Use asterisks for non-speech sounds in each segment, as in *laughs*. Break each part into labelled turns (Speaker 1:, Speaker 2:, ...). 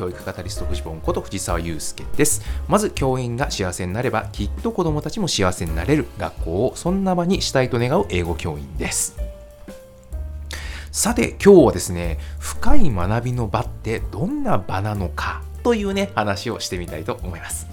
Speaker 1: 教育カタリストフジボンこと藤沢祐介です。まず教員が幸せになればきっと子どもたちも幸せになれる学校をそんな場にしたいと願う英語教員です。さて今日はですね深い学びの場ってどんな場なのかというね、話をしてみたいと思います。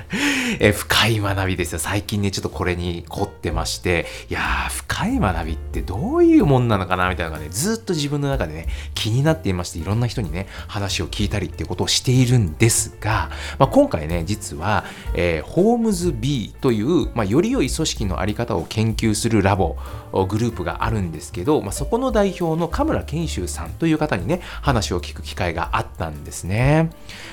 Speaker 1: *laughs* え深い学びですよ。最近ね、ちょっとこれに凝ってまして、いやー、深い学びってどういうもんなのかなみたいなのがね、ずっと自分の中でね、気になっていまして、いろんな人にね、話を聞いたりっていうことをしているんですが、まあ、今回ね、実は、えー、ホームズ B という、まあ、より良い組織のあり方を研究するラボ、グループがあるんですけど、まあ、そこの代表の神村賢秀さんという方にね、話を聞く機会があったんですね。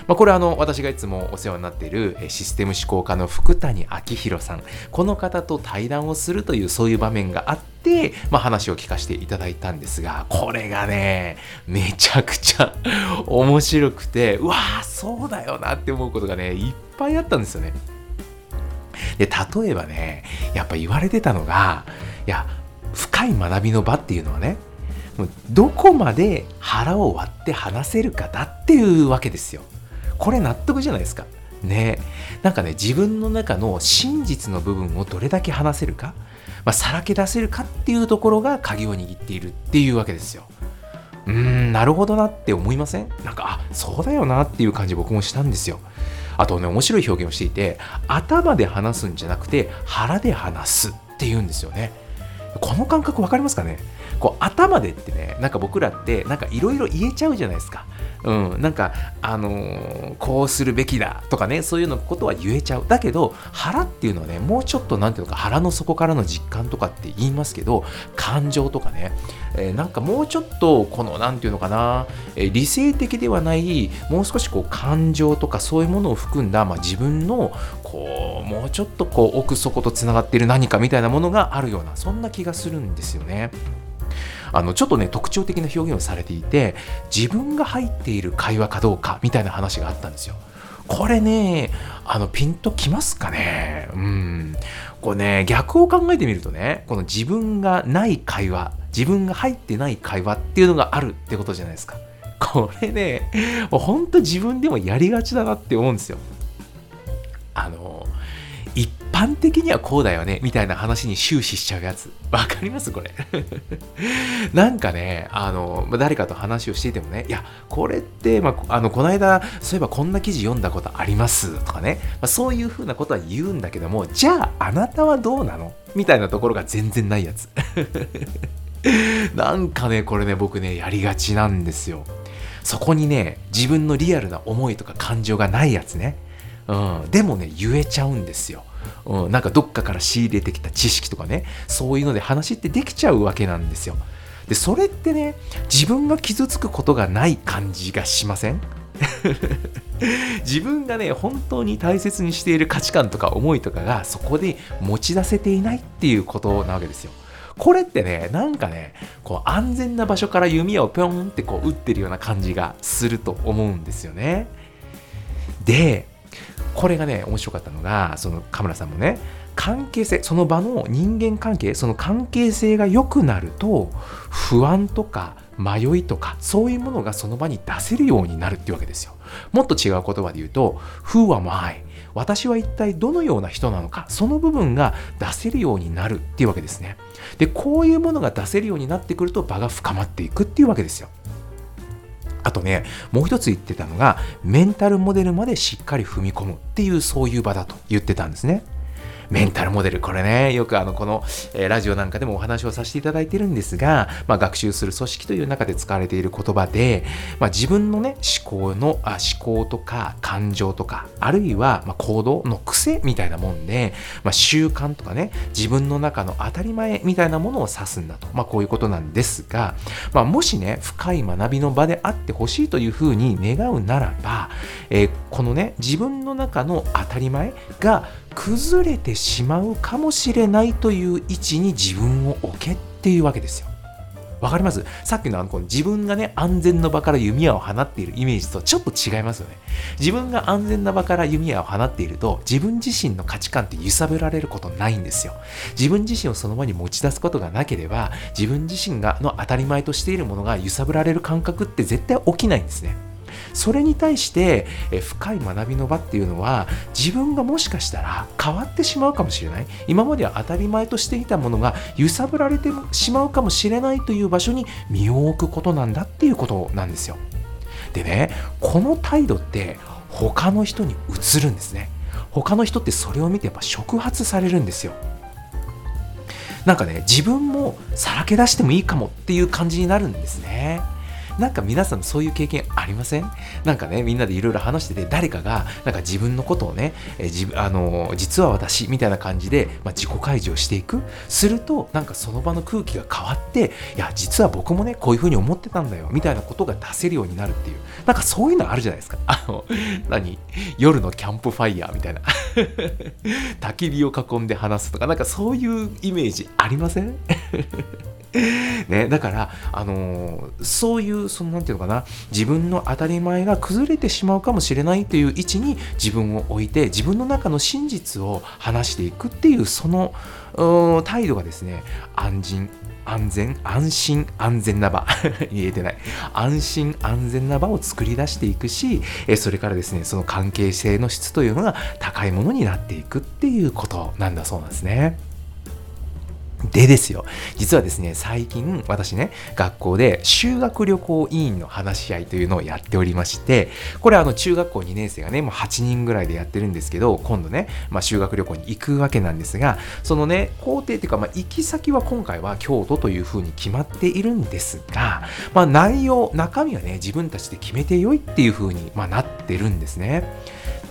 Speaker 1: まあ、これはあの私がいつもお世話になっているシステム思考家の福谷明宏さんこの方と対談をするというそういう場面があって、まあ、話を聞かせていただいたんですがこれがねめちゃくちゃ *laughs* 面白くてうわーそうだよなって思うことがねいっぱいあったんですよね。で例えばねやっぱ言われてたのがいや深い学びの場っていうのはねどこまで腹を割って話せるかだっていうわけですよ。これ納得じゃないですか。ねなんかね自分の中の真実の部分をどれだけ話せるか、まあ、さらけ出せるかっていうところが鍵を握っているっていうわけですよ。うーんなるほどなって思いません？なんかあそうだよなっていう感じ僕もしたんですよ。あとね面白い表現をしていて頭で話すんじゃなくて腹で話すっていうんですよね。この感覚分かりますかね？こう頭でってねなんか僕らってなんかいろいろ言えちゃうじゃないですか。うん、なんか、あのー、こうするべきだとかね、そういうのことは言えちゃう。だけど、腹っていうのはね、もうちょっと、なんていうのか、腹の底からの実感とかって言いますけど、感情とかね、えー、なんかもうちょっと、この、なんていうのかな、えー、理性的ではない、もう少しこう、感情とかそういうものを含んだ、まあ、自分の、こう、もうちょっとこう、奥底とつながっている何かみたいなものがあるような、そんな気がするんですよね。あのちょっとね特徴的な表現をされていて自分が入っている会話かどうかみたいな話があったんですよ。これね、あの、ピンときますかね？うん。これね、逆を考えてみるとね、この自分がない会話、自分が入ってない会話っていうのがあるってことじゃないですか。これね、もうほんと自分でもやりがちだなって思うんですよ。あの、般的にはこうだよねみたいな話に終始しちゃうやつ。わかります？これ。*laughs* なんかね、あの、誰かと話をしていてもね、いや、これって、まあ、あの、この間、そういえばこんな記事読んだことあります？とかね、まあ、そういうふうなことは言うんだけども、じゃあ、あなたはどうなの？みたいなところが全然ないやつ。*laughs* なんかね、これね、僕ね、やりがちなんですよ。そこにね、自分のリアルな思いとか感情がないやつね。うん、でもね、言えちゃうんですよ。うん、なんかどっかから仕入れてきた知識とかねそういうので話ってできちゃうわけなんですよ。でそれってね自分が傷つくことがない感じがしません？*laughs* 自分がね本当に大切にしている価値観とか思いとかがそこで持ち出せていないっていうことなわけですよ。これってねなんかねこう安全な場所から弓矢をぴょんってこう打ってるような感じがすると思うんですよね。でこれがね面白かったのがそのカ村さんもね関係性その場の人間関係その関係性が良くなると不安とか迷いとかそういうものがその場に出せるようになるっていうわけですよ。もっと違う言葉で言うと Who am I? 私は一体どのような人なのかその部分が出せるようになるっていうわけですね。でこういうものが出せるようになってくると場が深まっていくっていうわけですよ。あとね、もう一つ言ってたのが、メンタルモデルまでしっかり踏み込むっていうそういう場だと言ってたんですね。メンタルモデル、これね、よくあの、この、え、ラジオなんかでもお話をさせていただいてるんですが、まあ、学習する組織という中で使われている言葉で、まあ、自分のね、思考の、あ思考とか感情とか、あるいは、ま行動の癖みたいなもんで、まあ、習慣とかね、自分の中の当たり前みたいなものを指すんだと。まあ、こういうことなんですが、まあ、もしね、深い学びの場であってほしいというふうに願うならば、えー、このね、自分の中の当たり前が崩れてしまうかもしれないという位置に自分を置けっていうわけですよ。わかります？さっきのあのこの自分がね安全の場から弓矢を放っているイメージとちょっと違いますよね。自分が安全な場から弓矢を放っていると自分自身の価値観って揺さぶられることないんですよ。自分自身をその場に持ち出すことがなければ自分自身がの当たり前としているものが揺さぶられる感覚って絶対起きないんですね。それに対してえ深い学びの場っていうのは自分がもしかしたら変わってしまうかもしれない。今までは当たり前としていたものが揺さぶられてしまうかもしれないという場所に身を置くことなんだっていうことなんですよ。でねこの態度って他の人に移るんですね。他の人ってそれを見てやっぱ触発されるんですよ。なんかね自分もさらけ出してもいいかもっていう感じになるんですね。なんか皆さんそういう経験ありません？なんかねみんなでいろいろ話してて誰かがなんか自分のことをね、え自あの実は私みたいな感じで、まあ、自己開示をしていく？するとなんかその場の空気が変わっていや実は僕もねこういうふうに思ってたんだよみたいなことが出せるようになるっていう。なんかそういうのあるじゃないですか。あの何？夜のキャンプファイヤーみたいな。*laughs* 焚き火を囲んで話すとかなんかそういうイメージありません？*laughs* ね、だから、あのー、そういう、その、なんていうのかな、自分の当たり前が崩れてしまうかもしれないという位置に自分を置いて、自分の中の真実を話していくっていう、その、態度がですね、安心、安全、安心、安全な場。*laughs* 言えてない。安心、安全な場を作り出していくし、それからですね、その関係性の質というのが高いものになっていくっていうことなんだそうなんですね。でですよ、実はですね、最近私ね、学校で修学旅行委員の話し合いというのをやっておりまして、これあの中学校2年生がね、もう8人ぐらいでやってるんですけど、今度ね、まあ、修学旅行に行くわけなんですが、そのね、工程っていうか、ま、行き先は今回は京都というふうに決まっているんですが、まあ、内容、中身はね、自分たちで決めてよいっていうふうに、ま、なってるんですね。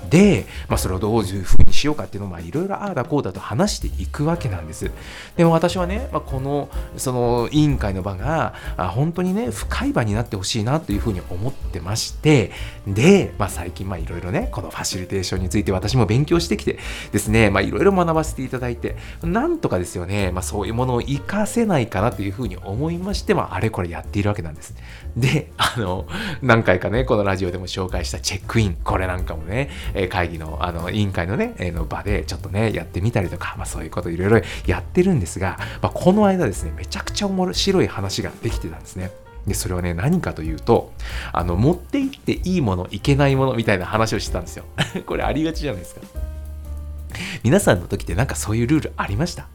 Speaker 1: で、まあ、それをどういうふうにしようかっていうのをいろいろああだこうだと話していくわけなんです。でも私はね、まあ、このその委員会の場が本当にね深い場になってほしいなというふうに思ってましてで、まあ、最近いろいろねこのファシリテーションについて私も勉強してきてですねいろいろ学ばせていただいてなんとかですよね、まあ、そういうものを活かせないかなというふうに思いまして、まあ、あれこれやっているわけなんです。であの何回かねこのラジオでも紹介したチェックインこれなんかもねえ会議のあの委員会のね、えの場でちょっとね、やってみたりとか、まあ、そういうこといろいろやってるんですが、まあ、この間ですね、めちゃくちゃ面白い話ができてたんですね。で、それはね、何かというと、あの、持って行っていいもの、いけないものみたいな話をしてたんですよ。*laughs* これありがちじゃないですか。皆さんの時ってなんかそういうルールありました？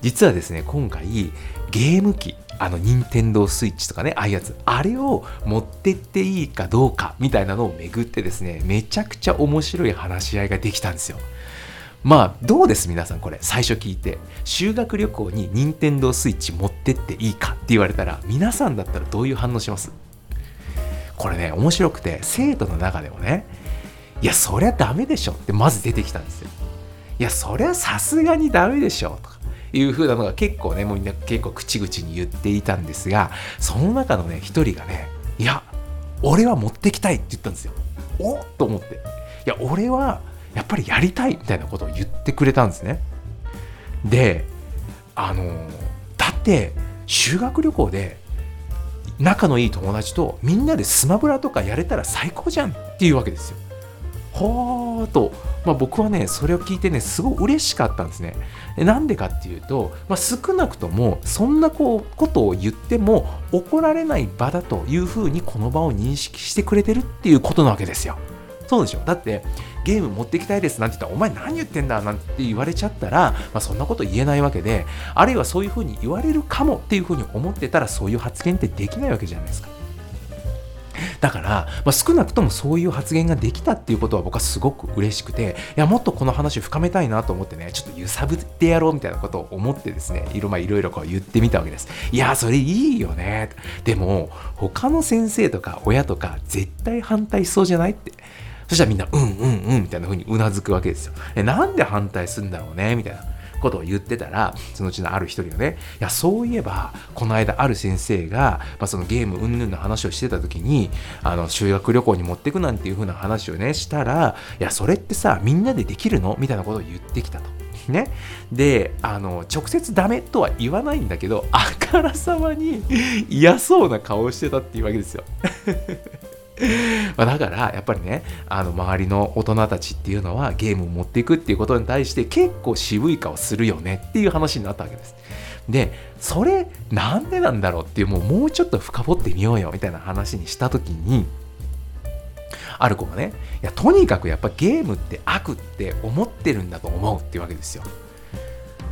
Speaker 1: 実はですね、今回、ゲーム機、あの、任天堂スイッチとかね、ああいうやつ、あれを持ってっていいかどうかみたいなのをめぐってですね、めちゃくちゃ面白い話し合いができたんですよ。まあ、どうです？皆さんこれ、最初聞いて。修学旅行に任天堂スイッチ持ってっていいかって言われたら、皆さんだったらどういう反応します？これね、面白くて、生徒の中でもね、いや、そりゃダメでしょってまず出てきたんですよ。いや、そりゃさすがにダメでしょとか。いう風なのが結構ね、もうみんな結構口々に言っていたんですが、その中のね、一人がね、いや、俺は持ってきたいって言ったんですよ。おっと思って。いや、俺はやっぱりやりたいみたいなことを言ってくれたんですね。で、あの、だって、修学旅行で仲のいい友達とみんなでスマブラとかやれたら最高じゃんっていうわけですよ。ほーと、まあ、僕はねそれを聞いてねすごい嬉しかったんですね。なんでかっていうと、まあ、少なくともそんなこうことを言っても怒られない場だというふうにこの場を認識してくれてるっていうことなわけですよ。そうでしょだってゲーム持ってきたいですなんて言ったらお前何言ってんだなんて言われちゃったら、まあ、そんなこと言えないわけであるいはそういうふうに言われるかもっていうふうに思ってたらそういう発言ってできないわけじゃないですか。だから、まあ、少なくともそういう発言ができたっていうことは僕はすごく嬉しくて、いや、もっとこの話を深めたいなと思ってね、ちょっと揺さぶってやろうみたいなことを思ってですね、いろ,、まあ、いろこう言ってみたわけです。いや、それいいよね。でも、他の先生とか親とか絶対反対しそうじゃないって。そしたらみんな、うんうんうんみたいな風にうなずくわけですよ。なんで反対するんだろうねみたいな。ことを言ってたら、そのうちのある一人がね、いや、そういえば、この間ある先生が、まあ、そのゲーム云々の話をしてた時に、あの、修学旅行に持ってくなんていう風な話をね、したら、いや、それってさ、みんなでできるの？みたいなことを言ってきたと。ね、であの直接ダメとは言わないんだけどあからさまに嫌そうな顔をしてたっていうわけですよ。*laughs* まだからやっぱりねあの周りの大人たちっていうのはゲームを持っていくっていうことに対して結構渋い顔するよねっていう話になったわけです。でそれなんでなんだろうっていうもうもうちょっと深掘ってみようよみたいな話にした時にある子がねいやとにかくやっぱゲームって悪って思ってるんだと思うっていうわけですよ。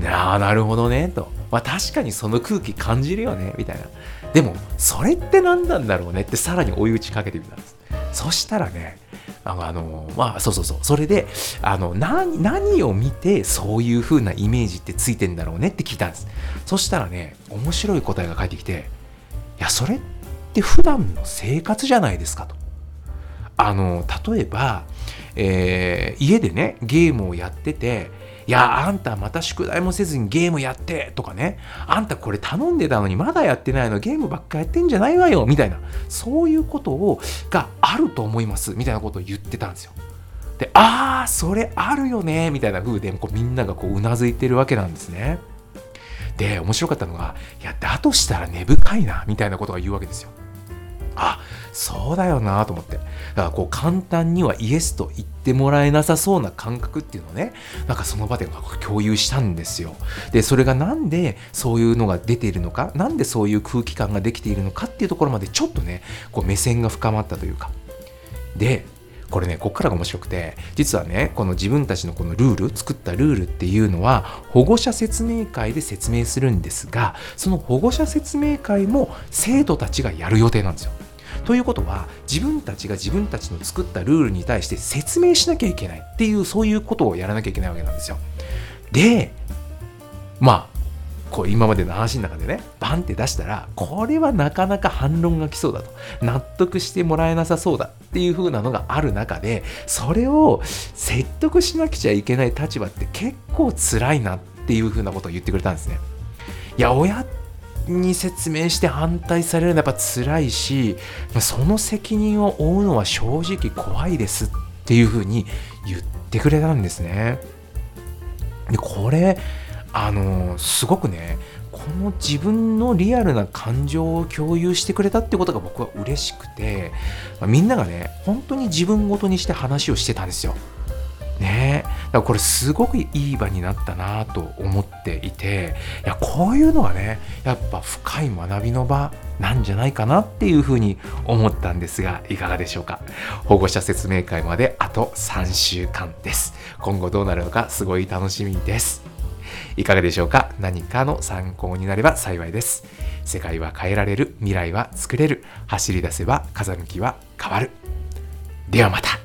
Speaker 1: ああなるほどねと。まあ確かにその空気感じるよねみたいな。でもそれって何なんだろうねってさらに追い打ちかけてみたんですそしたらねあの、あのまあ、そうそうそう。それで、あの、何、何を見て、そういう風なイメージってついてんだろうねって聞いたんです。そしたらね、面白い答えが返ってきて、いや、それって普段の生活じゃないですかと。あの、例えば、えー、家でね、ゲームをやってて、いや、あんたまた宿題もせずにゲームやってとかね、あんたこれ頼んでたのにまだやってないの、ゲームばっかやってんじゃないわよみたいな、そういうことをがあると思いますみたいなことを言ってたんですよ。で、ああ、それあるよねみたいな風でこうみんながこううなずいてるわけなんですね。で、面白かったのが、いや、だとしたら根深いなみたいなことが言うわけですよ。あそうだよなと思って。だからこう簡単にはイエスと言ってもらえなさそうな感覚っていうのをね。なんかその場で共有したんですよ。でそれが何でそういうのが出ているのか？何でそういう空気感ができているのかっていうところまでちょっとねこう目線が深まったというか。でこれねこっからが面白くて実はねこの自分たちのこのルール作ったルールっていうのは保護者説明会で説明するんですがその保護者説明会も生徒たちがやる予定なんですよ。ということは自分たちが自分たちの作ったルールに対して説明しなきゃいけないっていうそういうことをやらなきゃいけないわけなんですよ。でまあこう今までの話の中でねバンって出したらこれはなかなか反論が来そうだと納得してもらえなさそうだっていう風なのがある中でそれを説得しなくちゃいけない立場って結構辛いなっていう風なことを言ってくれたんですね。いや親に説明して反対されるのはやっぱ辛いしその責任を負うのは正直怖いですっていう風に言ってくれたんですね。でこれあのすごくねこの自分のリアルな感情を共有してくれたってことが僕は嬉しくて、まあ、みんながね本当に自分ごとにして話をしてたんですよ。ね。だからこれすごくいい場になったなと思っていていやこういうのがねやっぱ深い学びの場なんじゃないかなっていうふうに思ったんですがいかがでしょうか。保護者説明会まであと3週間です。今後どうなるのかすごい楽しみです。いかがでしょうか？何かの参考になれば幸いです。世界は変えられる、未来は作れる、走り出せば風向きは変わる。ではまた。